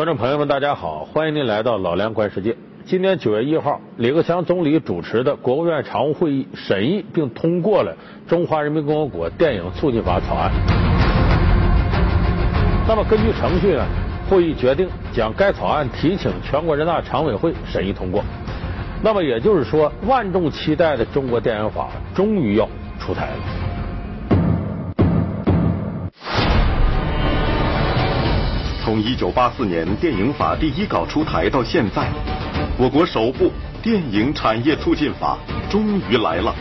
观众朋友们，大家好，欢迎您来到老梁观世界。今年九月一号，李克强总理主持的国务院常务会议审议并通过了《中华人民共和国电影促进法》草案。那么，根据程序呢，会议决定将该草案提请全国人大常委会审议通过。那么也就是说，万众期待的中国电影法终于要出台了。从一九八四年电影法第一稿出台到现在，我国首部电影产业促进法终于来了。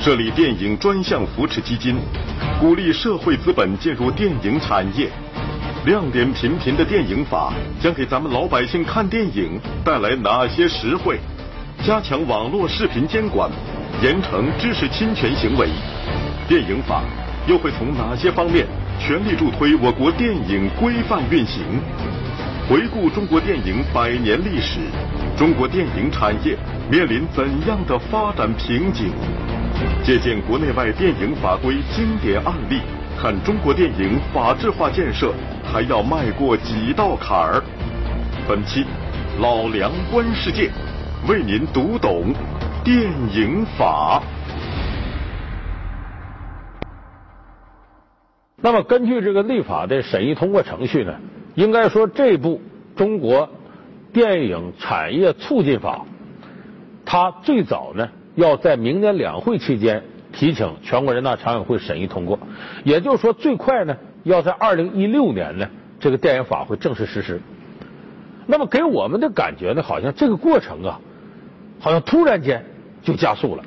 设立电影专项扶持基金，鼓励社会资本进入电影产业。亮点频频的电影法将给咱们老百姓看电影带来哪些实惠？加强网络视频监管，严惩知识侵权行为。电影法又会从哪些方面？全力助推我国电影规范运行。回顾中国电影百年历史，中国电影产业面临怎样的发展瓶颈？借鉴国内外电影法规经典案例，看中国电影法制化建设还要迈过几道坎儿。本期老梁观世界，为您读懂电影法。那么，根据这个立法的审议通过程序呢，应该说这部中国电影产业促进法，它最早呢要在明年两会期间提请全国人大常委会审议通过，也就是说最快呢要在二零一六年呢这个电影法会正式实施。那么给我们的感觉呢，好像这个过程啊，好像突然间就加速了，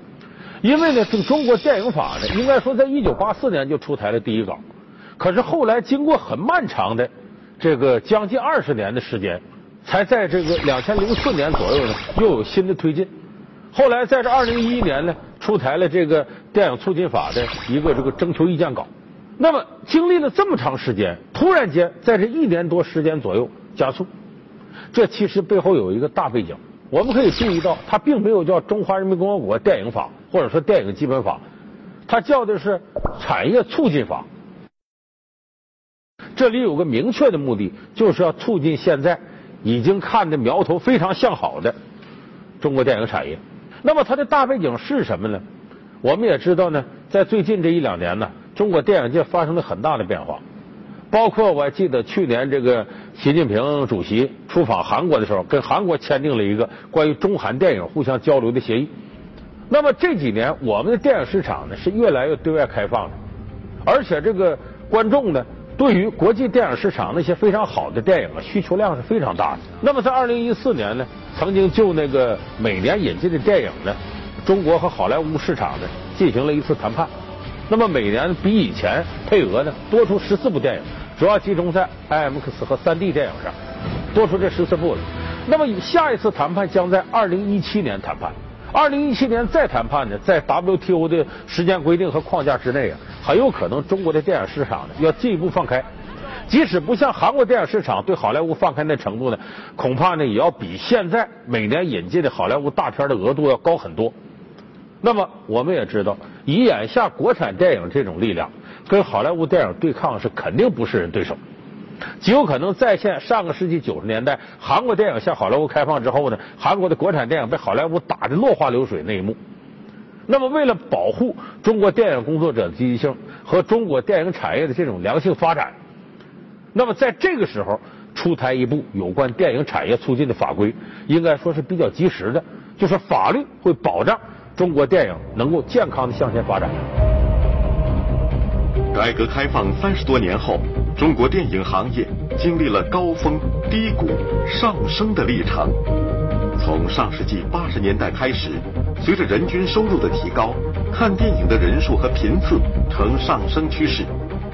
因为呢这个中国电影法呢，应该说在一九八四年就出台了第一稿。可是后来经过很漫长的这个将近二十年的时间，才在这个两千零四年左右呢又有新的推进。后来在这二零一一年呢出台了这个电影促进法的一个这个征求意见稿。那么经历了这么长时间，突然间在这一年多时间左右加速，这其实背后有一个大背景。我们可以注意到，它并没有叫《中华人民共和国电影法》或者说《电影基本法》，它叫的是《产业促进法》。这里有个明确的目的，就是要促进现在已经看的苗头非常向好的中国电影产业。那么它的大背景是什么呢？我们也知道呢，在最近这一两年呢，中国电影界发生了很大的变化。包括我还记得去年这个习近平主席出访韩国的时候，跟韩国签订了一个关于中韩电影互相交流的协议。那么这几年我们的电影市场呢是越来越对外开放的，而且这个观众呢。对于国际电影市场那些非常好的电影啊，需求量是非常大的。那么在二零一四年呢，曾经就那个每年引进的电影呢，中国和好莱坞市场呢进行了一次谈判。那么每年比以前配额呢多出十四部电影，主要集中在 IMX 和三 D 电影上，多出这十四部了。那么下一次谈判将在二零一七年谈判。二零一七年再谈判呢，在 WTO 的时间规定和框架之内啊，很有可能中国的电影市场呢要进一步放开。即使不像韩国电影市场对好莱坞放开那程度呢，恐怕呢也要比现在每年引进的好莱坞大片的额度要高很多。那么我们也知道，以眼下国产电影这种力量，跟好莱坞电影对抗是肯定不是人对手。极有可能再现上个世纪九十年代韩国电影向好莱坞开放之后呢，韩国的国产电影被好莱坞打的落花流水那一幕。那么，为了保护中国电影工作者的积极性和中国电影产业的这种良性发展，那么在这个时候出台一部有关电影产业促进的法规，应该说是比较及时的，就是法律会保障中国电影能够健康的向前发展。改革开放三十多年后。中国电影行业经历了高峰、低谷、上升的历程。从上世纪八十年代开始，随着人均收入的提高，看电影的人数和频次呈上升趋势，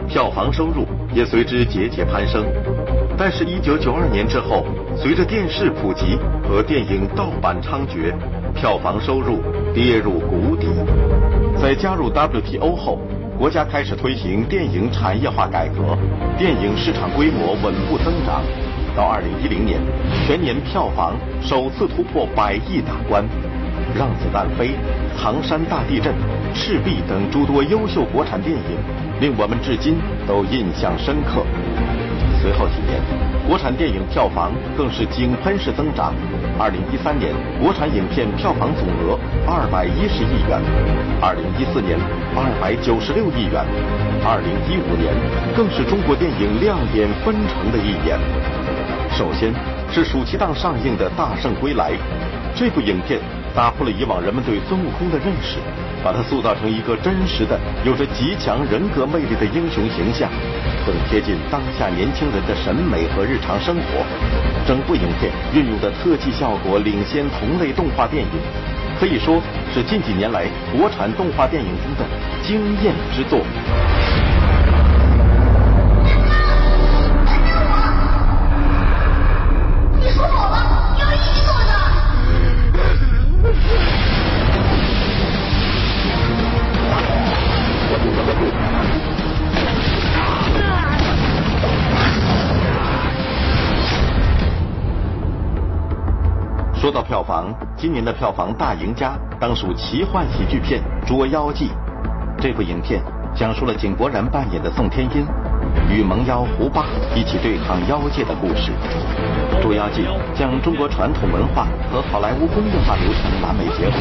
票房收入也随之节节攀升。但是，一九九二年之后，随着电视普及和电影盗版猖獗，票房收入跌入谷底。在加入 WTO 后。国家开始推行电影产业化改革，电影市场规模稳步增长。到二零一零年，全年票房首次突破百亿大关。《让子弹飞》《唐山大地震》《赤壁》等诸多优秀国产电影，令我们至今都印象深刻。随后几年，国产电影票房更是井喷式增长。二零一三年，国产影片票房总额二百一十亿元；二零一四年，二百九十六亿元；二零一五年，更是中国电影亮点纷呈的一年。首先是暑期档上映的《大圣归来》，这部影片打破了以往人们对孙悟空的认识。把他塑造成一个真实的、有着极强人格魅力的英雄形象，更贴近当下年轻人的审美和日常生活。整部影片运用的特技效果领先同类动画电影，可以说是近几年来国产动画电影中的惊艳之作。说到票房，今年的票房大赢家当属奇幻喜剧片《捉妖记》。这部影片讲述了井柏然扮演的宋天音与萌妖胡巴一起对抗妖界的故事。《捉妖记》将中国传统文化和好莱坞工业化流程完美结合，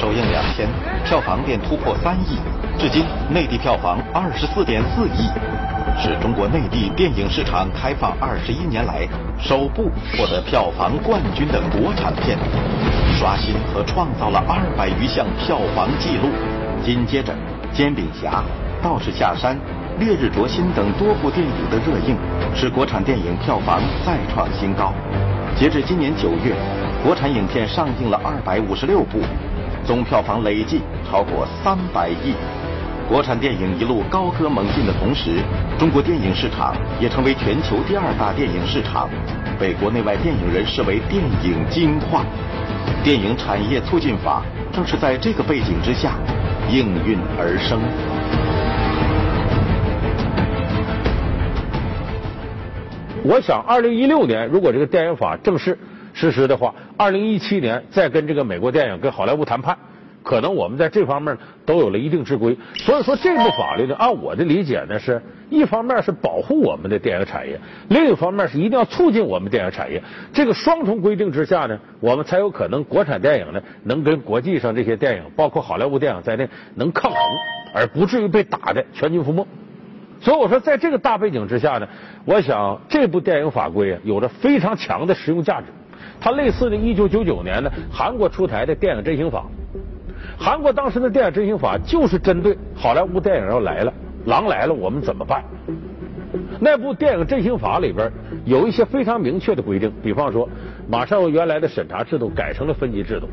首映两天，票房便突破三亿，至今内地票房二十四点四亿。是中国内地电影市场开放二十一年来首部获得票房冠军的国产片，刷新和创造了二百余项票房纪录。紧接着，《煎饼侠》《道士下山》《烈日灼心》等多部电影的热映，使国产电影票房再创新高。截至今年九月，国产影片上映了二百五十六部，总票房累计超过三百亿。国产电影一路高歌猛进的同时，中国电影市场也成为全球第二大电影市场，被国内外电影人视为电影金矿。电影产业促进法正是在这个背景之下应运而生。我想，二零一六年如果这个电影法正式实施的话，二零一七年再跟这个美国电影跟好莱坞谈判。可能我们在这方面都有了一定之规，所以说这部法律呢，按我的理解呢，是一方面是保护我们的电影产业，另一方面是一定要促进我们电影产业。这个双重规定之下呢，我们才有可能国产电影呢能跟国际上这些电影，包括好莱坞电影在内能抗衡，而不至于被打的全军覆没。所以我说，在这个大背景之下呢，我想这部电影法规啊，有着非常强的实用价值。它类似的1999年呢，韩国出台的电影振兴法。韩国当时的电影振兴法就是针对好莱坞电影要来了，狼来了，我们怎么办？那部电影振兴法里边有一些非常明确的规定，比方说，马上由原来的审查制度改成了分级制度，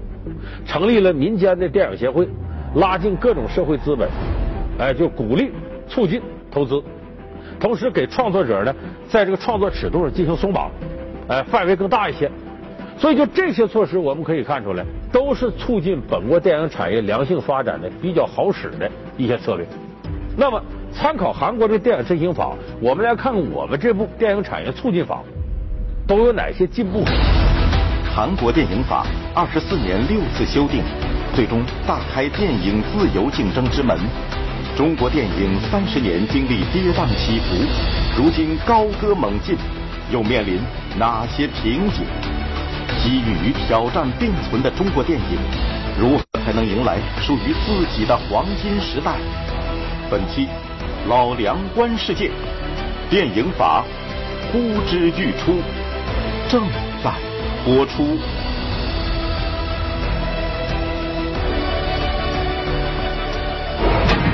成立了民间的电影协会，拉近各种社会资本，哎，就鼓励促进投资，同时给创作者呢，在这个创作尺度上进行松绑，哎，范围更大一些。所以，就这些措施，我们可以看出来，都是促进本国电影产业良性发展的比较好使的一些策略。那么，参考韩国的电影振兴法，我们来看看我们这部电影产业促进法都有哪些进步。韩国电影法二十四年六次修订，最终大开电影自由竞争之门。中国电影三十年经历跌宕起伏，如今高歌猛进，又面临哪些瓶颈？机遇与挑战并存的中国电影，如何才能迎来属于自己的黄金时代？本期老梁观世界，电影法呼之欲出，正在播出。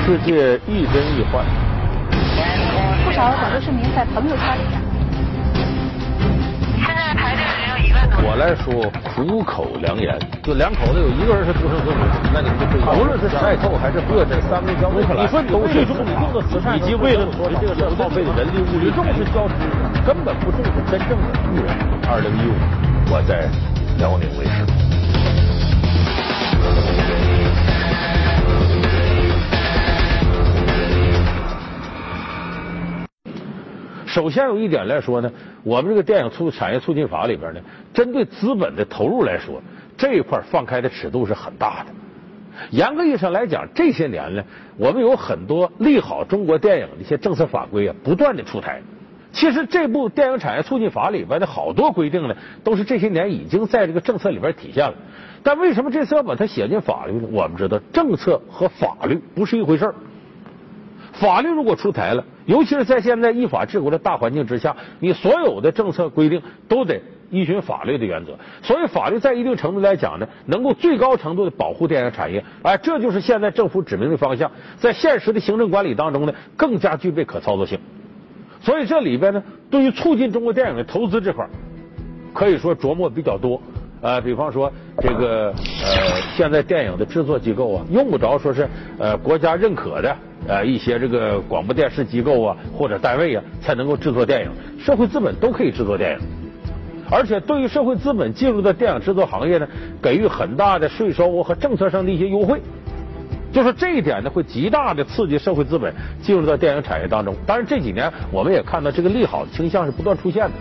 世界亦真亦幻。不少广州市民在朋友圈我来说苦口良言，就两口子有一个人是独生子女，那你们就可以，无论是晒透还是饿着三位交出来，你说都是你用的慈善，以及为了你这个耗费的人力物力，重视交织，根本不重视真正的育人。二零一五，我在辽宁卫视。首先有一点来说呢，我们这个电影促产业促进法里边呢，针对资本的投入来说，这一块放开的尺度是很大的。严格意义上来讲，这些年呢，我们有很多利好中国电影的一些政策法规啊，不断的出台。其实这部电影产业促进法里边的好多规定呢，都是这些年已经在这个政策里边体现了。但为什么这次要把它写进法律呢？我们知道，政策和法律不是一回事儿。法律如果出台了，尤其是在现在依法治国的大环境之下，你所有的政策规定都得依循法律的原则。所以，法律在一定程度来讲呢，能够最高程度的保护电影产业。哎，这就是现在政府指明的方向，在现实的行政管理当中呢，更加具备可操作性。所以这里边呢，对于促进中国电影的投资这块，可以说琢磨比较多。呃，比方说这个呃，现在电影的制作机构啊，用不着说是呃国家认可的。呃，一些这个广播电视机构啊，或者单位啊，才能够制作电影。社会资本都可以制作电影，而且对于社会资本进入的电影制作行业呢，给予很大的税收和政策上的一些优惠。就是这一点呢，会极大的刺激社会资本进入到电影产业当中。当然这几年我们也看到这个利好的倾向是不断出现的。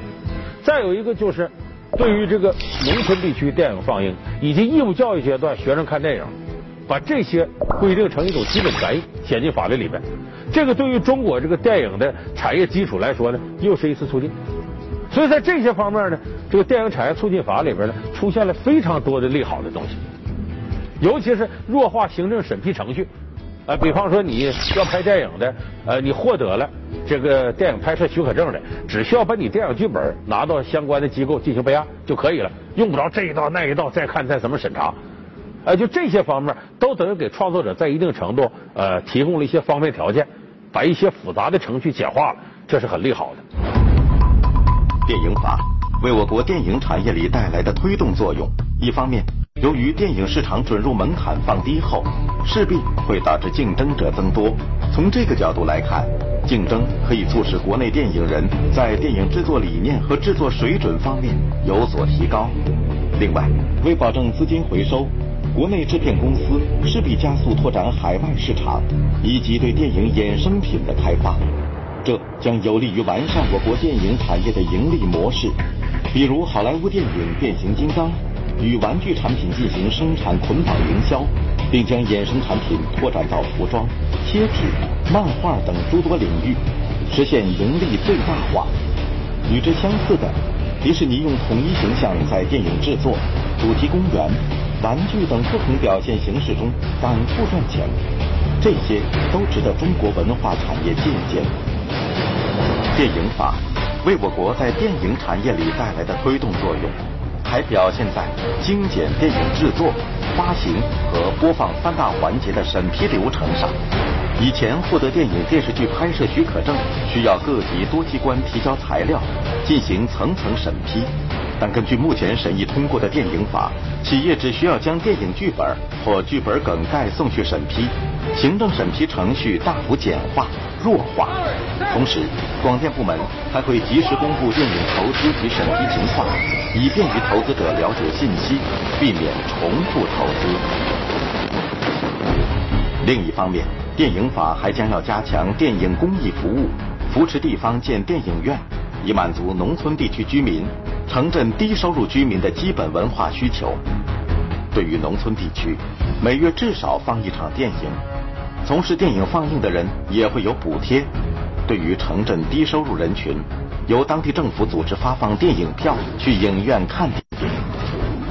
再有一个就是，对于这个农村地区电影放映以及义务教育阶段学生看电影。把这些规定成一种基本权益，写进法律里边，这个对于中国这个电影的产业基础来说呢，又是一次促进。所以在这些方面呢，这个电影产业促进法里边呢，出现了非常多的利好的东西。尤其是弱化行政审批程序，呃，比方说你要拍电影的，呃，你获得了这个电影拍摄许可证的，只需要把你电影剧本拿到相关的机构进行备案就可以了，用不着这一道那一道再看再怎么审查。呃，就这些方面都等于给创作者在一定程度呃提供了一些方便条件，把一些复杂的程序简化了，这是很利好的。电影法为我国电影产业里带来的推动作用，一方面，由于电影市场准入门槛放低后，势必会导致竞争者增多。从这个角度来看，竞争可以促使国内电影人在电影制作理念和制作水准方面有所提高。另外，为保证资金回收。国内制片公司势必加速拓展海外市场，以及对电影衍生品的开发，这将有利于完善我国电影产业的盈利模式。比如好莱坞电影《变形金刚》与玩具产品进行生产捆绑营销，并将衍生产品拓展到服装、贴纸、漫画等诸多领域，实现盈利最大化。与之相似的，迪士尼用统一形象在电影制作、主题公园。玩具等不同表现形式中反复赚钱，这些都值得中国文化产业借鉴。电影法为我国在电影产业里带来的推动作用，还表现在精简电影制作、发行和播放三大环节的审批流程上。以前获得电影电视剧拍摄许可证，需要各级多机关提交材料，进行层层审批。但根据目前审议通过的电影法，企业只需要将电影剧本或剧本梗概送去审批，行政审批程序大幅简化、弱化。同时，广电部门还会及时公布电影投资及审批情况，以便于投资者了解信息，避免重复投资。另一方面，电影法还将要加强电影公益服务，扶持地方建电影院，以满足农村地区居民。城镇低收入居民的基本文化需求，对于农村地区，每月至少放一场电影，从事电影放映的人也会有补贴。对于城镇低收入人群，由当地政府组织发放电影票去影院看电影。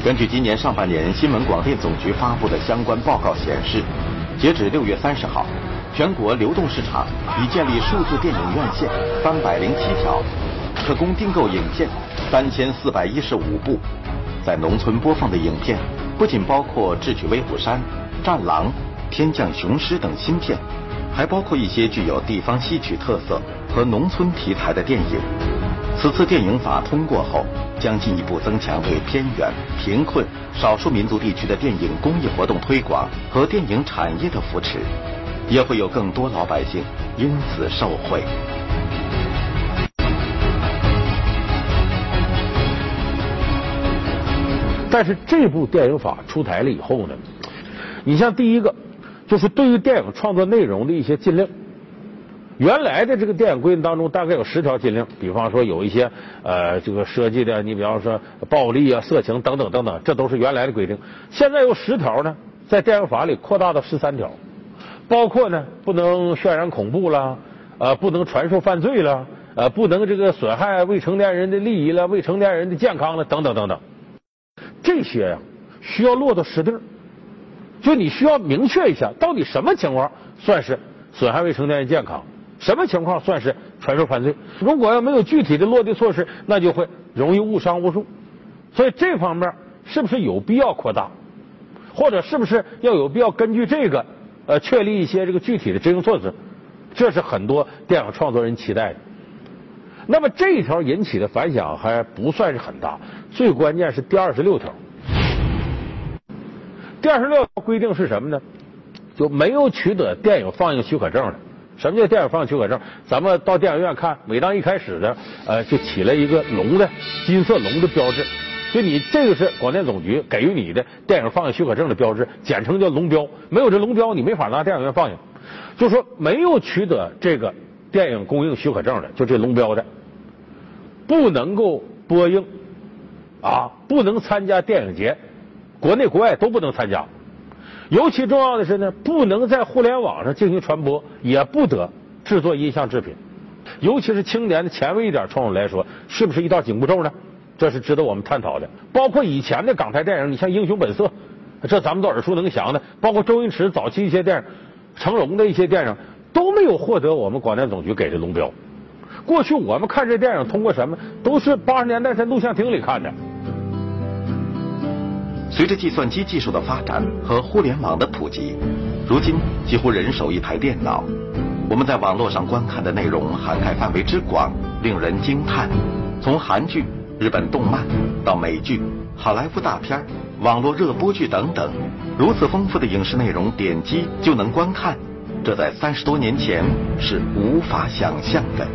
根据今年上半年新闻广电总局发布的相关报告显示，截止六月三十号，全国流动市场已建立数字电影院线三百零七条，可供订购影片。三千四百一十五部，在农村播放的影片不仅包括《智取威虎山》《战狼》《天降雄狮》等新片，还包括一些具有地方戏曲特色和农村题材的电影。此次电影法通过后，将进一步增强对偏远、贫困、少数民族地区的电影公益活动推广和电影产业的扶持，也会有更多老百姓因此受惠。但是这部电影法出台了以后呢，你像第一个就是对于电影创作内容的一些禁令，原来的这个电影规定当中大概有十条禁令，比方说有一些呃这个涉及的，你比方说暴力啊、色情等等等等，这都是原来的规定。现在有十条呢，在电影法里扩大到十三条，包括呢不能渲染恐怖了，呃不能传授犯罪了，呃，不能这个损害未成年人的利益了、未成年人的健康了，等等等等。这些呀，需要落到实地儿，就你需要明确一下，到底什么情况算是损害未成年人健康，什么情况算是传授犯罪。如果要没有具体的落地措施，那就会容易误伤无数。所以这方面是不是有必要扩大，或者是不是要有必要根据这个呃确立一些这个具体的执行措施？这是很多电影创作人期待的。那么这一条引起的反响还不算是很大，最关键是第二十六条。第二十六条规定是什么呢？就没有取得电影放映许可证的。什么叫电影放映许可证？咱们到电影院看，每当一开始的呃，就起了一个龙的金色龙的标志。就你这个是广电总局给予你的电影放映许可证的标志，简称叫龙标。没有这龙标，你没法拿电影院放映。就说没有取得这个电影公映许可证的，就这龙标的，不能够播映啊，不能参加电影节，国内国外都不能参加。尤其重要的是呢，不能在互联网上进行传播，也不得制作音像制品。尤其是青年的前卫一点创作来说，是不是一道紧箍咒呢？这是值得我们探讨的，包括以前的港台电影，你像《英雄本色》，这咱们都耳熟能详的，包括周星驰早期一些电影，成龙的一些电影都没有获得我们广电总局给的龙标。过去我们看这电影通过什么？都是八十年代在录像厅里看的。随着计算机技术的发展和互联网的普及，如今几乎人手一台电脑，我们在网络上观看的内容涵盖范围之广，令人惊叹。从韩剧。日本动漫到美剧、好莱坞大片、网络热播剧等等，如此丰富的影视内容，点击就能观看，这在三十多年前是无法想象的。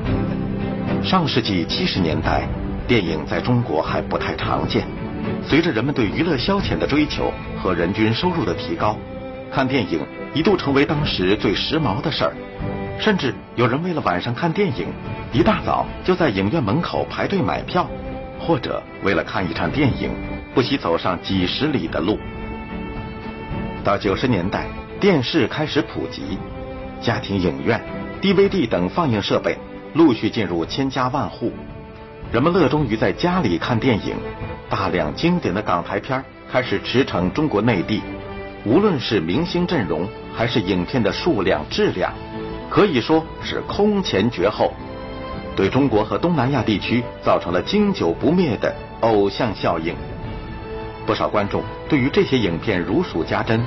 上世纪七十年代，电影在中国还不太常见。随着人们对娱乐消遣的追求和人均收入的提高，看电影一度成为当时最时髦的事儿。甚至有人为了晚上看电影，一大早就在影院门口排队买票。或者为了看一场电影，不惜走上几十里的路。到九十年代，电视开始普及，家庭影院、DVD 等放映设备陆续进入千家万户，人们乐衷于在家里看电影，大量经典的港台片开始驰骋中国内地。无论是明星阵容，还是影片的数量质量，可以说是空前绝后。对中国和东南亚地区造成了经久不灭的偶像效应。不少观众对于这些影片如数家珍，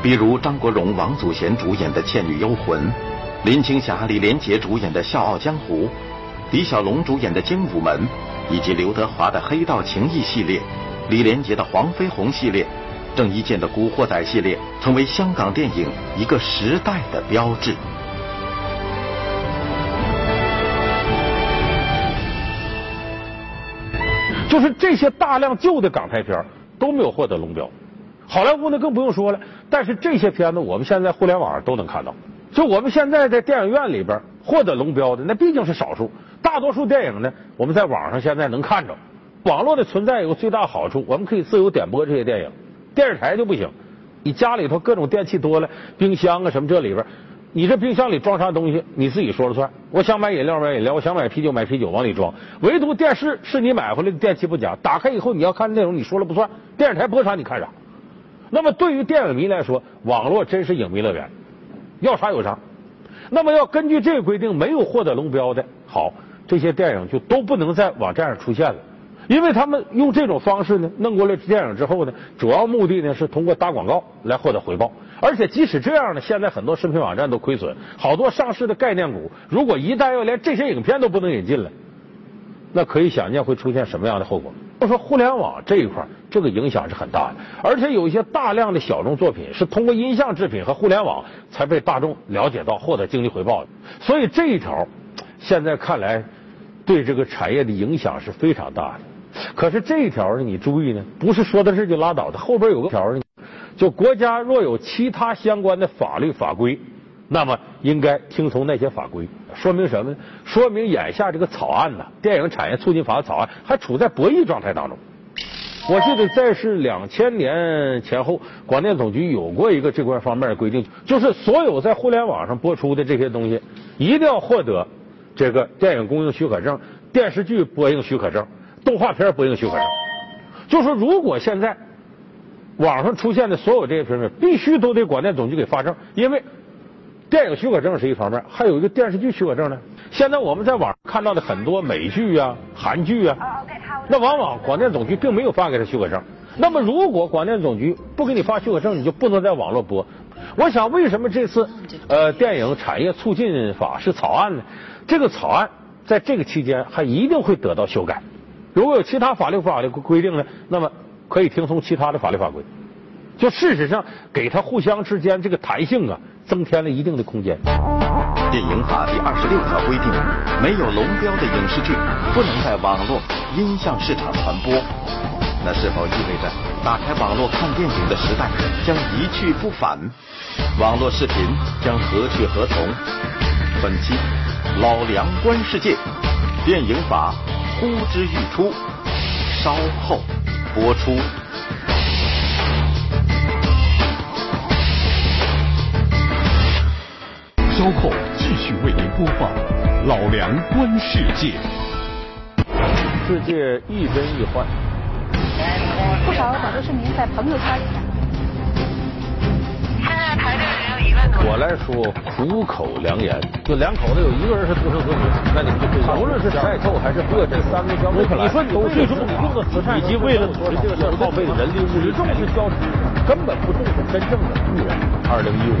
比如张国荣、王祖贤主演的《倩女幽魂》，林青霞、李连杰主演的《笑傲江湖》，李小龙主演的《精武门》，以及刘德华的《黑道情义》系列，李连杰的《黄飞鸿》系列，郑伊健的《古惑仔》系列，成为香港电影一个时代的标志。就是这些大量旧的港台片都没有获得龙标，好莱坞呢更不用说了。但是这些片子我们现在互联网上都能看到。就我们现在在电影院里边获得龙标的，那毕竟是少数。大多数电影呢，我们在网上现在能看着。网络的存在有个最大好处，我们可以自由点播这些电影。电视台就不行，你家里头各种电器多了，冰箱啊什么这里边。你这冰箱里装啥东西，你自己说了算。我想买饮料买饮料，我想买啤酒买啤酒，往里装。唯独电视是你买回来的电器不假，打开以后你要看内容，你说了不算。电视台播啥你看啥。那么对于电影迷来说，网络真是影迷乐园，要啥有啥。那么要根据这个规定，没有获得龙标的，好，这些电影就都不能在网站上出现了。因为他们用这种方式呢，弄过来电影之后呢，主要目的呢是通过打广告来获得回报。而且即使这样呢，现在很多视频网站都亏损，好多上市的概念股，如果一旦要连这些影片都不能引进了，那可以想见会出现什么样的后果。我说互联网这一块，这个影响是很大的。而且有一些大量的小众作品是通过音像制品和互联网才被大众了解到，获得经济回报的。所以这一条现在看来对这个产业的影响是非常大的。可是这一条呢，你注意呢，不是说的是就拉倒的，后边有个条呢，就国家若有其他相关的法律法规，那么应该听从那些法规。说明什么呢？说明眼下这个草案呢，《电影产业促进法》草案还处在博弈状态当中。我记得在是两千年前后，广电总局有过一个这块方面的规定，就是所有在互联网上播出的这些东西，一定要获得这个电影供应许可证、电视剧播映许可证、动画片播映许可证。就说如果现在网上出现的所有这些片子，必须都得广电总局给发证，因为电影许可证是一方面，还有一个电视剧许可证呢。现在我们在网上看到的很多美剧啊、韩剧啊，那往往广电总局并没有发给他许可证。那么，如果广电总局不给你发许可证，你就不能在网络播。我想，为什么这次呃电影产业促进法是草案呢？这个草案在这个期间还一定会得到修改。如果有其他法律法律规定呢，那么可以听从其他的法律法规。就事实上，给他互相之间这个弹性啊，增添了一定的空间。电影法第二十六条规定，没有龙标的影视剧不能在网络音像市场传播。那是否意味着打开网络看电影的时代将一去不返？网络视频将何去何从？本期老梁观世界，电影法呼之欲出，稍后播出。稍后继续为您播放老梁观世界。世界亦真亦幻。不少广州市民在朋友圈里。我来说苦口良言，就两口子有一个人是独生子女，那你们就对无论是代购还是各这三个消费，你说你最终你用的慈善，以及为了使这个事耗费的人力物力，重视交通，根本不重视真正的富人。二零一五，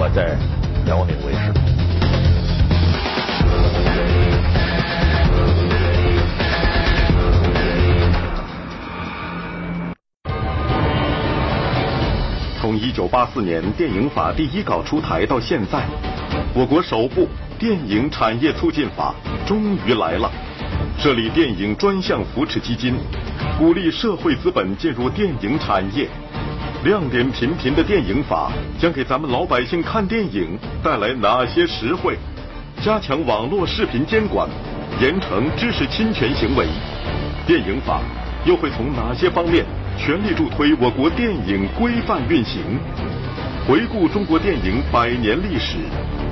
我在辽宁卫视。从一九八四年电影法第一稿出台到现在，我国首部电影产业促进法终于来了，设立电影专项扶持基金，鼓励社会资本进入电影产业。亮点频频的电影法将给咱们老百姓看电影带来哪些实惠？加强网络视频监管，严惩知识侵权行为。电影法又会从哪些方面？全力助推我国电影规范运行。回顾中国电影百年历史，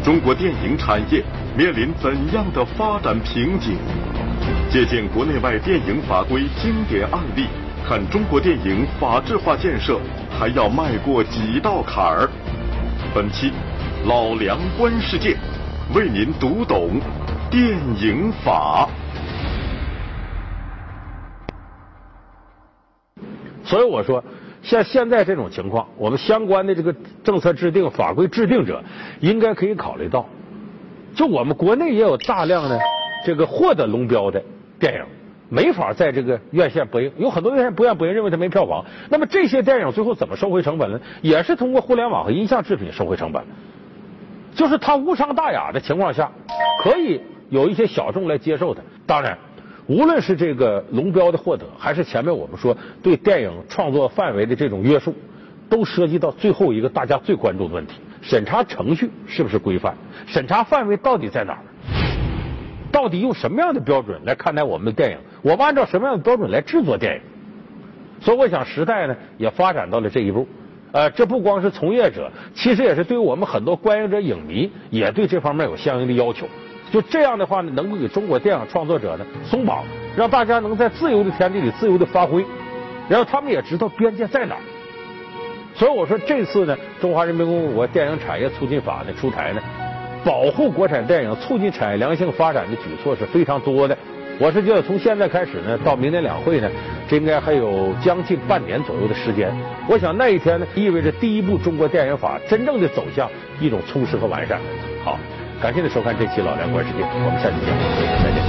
中国电影产业面临怎样的发展瓶颈？借鉴国内外电影法规经典案例，看中国电影法制化建设还要迈过几道坎儿。本期老梁观世界，为您读懂电影法。所以我说，像现在这种情况，我们相关的这个政策制定、法规制定者，应该可以考虑到，就我们国内也有大量的这个获得龙标的电影，没法在这个院线播映，有很多院线不愿播映，认为它没票房。那么这些电影最后怎么收回成本呢？也是通过互联网和音像制品收回成本，就是它无伤大雅的情况下，可以有一些小众来接受它。当然。无论是这个龙标的获得，还是前面我们说对电影创作范围的这种约束，都涉及到最后一个大家最关注的问题：审查程序是不是规范？审查范围到底在哪儿？到底用什么样的标准来看待我们的电影？我们按照什么样的标准来制作电影？所以，我想时代呢也发展到了这一步。呃，这不光是从业者，其实也是对我们很多观影者、影迷，也对这方面有相应的要求。就这样的话呢，能够给中国电影创作者呢松绑，让大家能在自由的天地里自由的发挥，然后他们也知道边界在哪。所以我说这次呢，《中华人民共和国电影产业促进法》呢出台呢，保护国产电影、促进产业良性发展的举措是非常多的。我是觉得从现在开始呢，到明年两会呢，这应该还有将近半年左右的时间。我想那一天呢，意味着第一部中国电影法真正的走向一种充实和完善。好。感谢您收看这期《老梁观世界》，我们下期见，再见。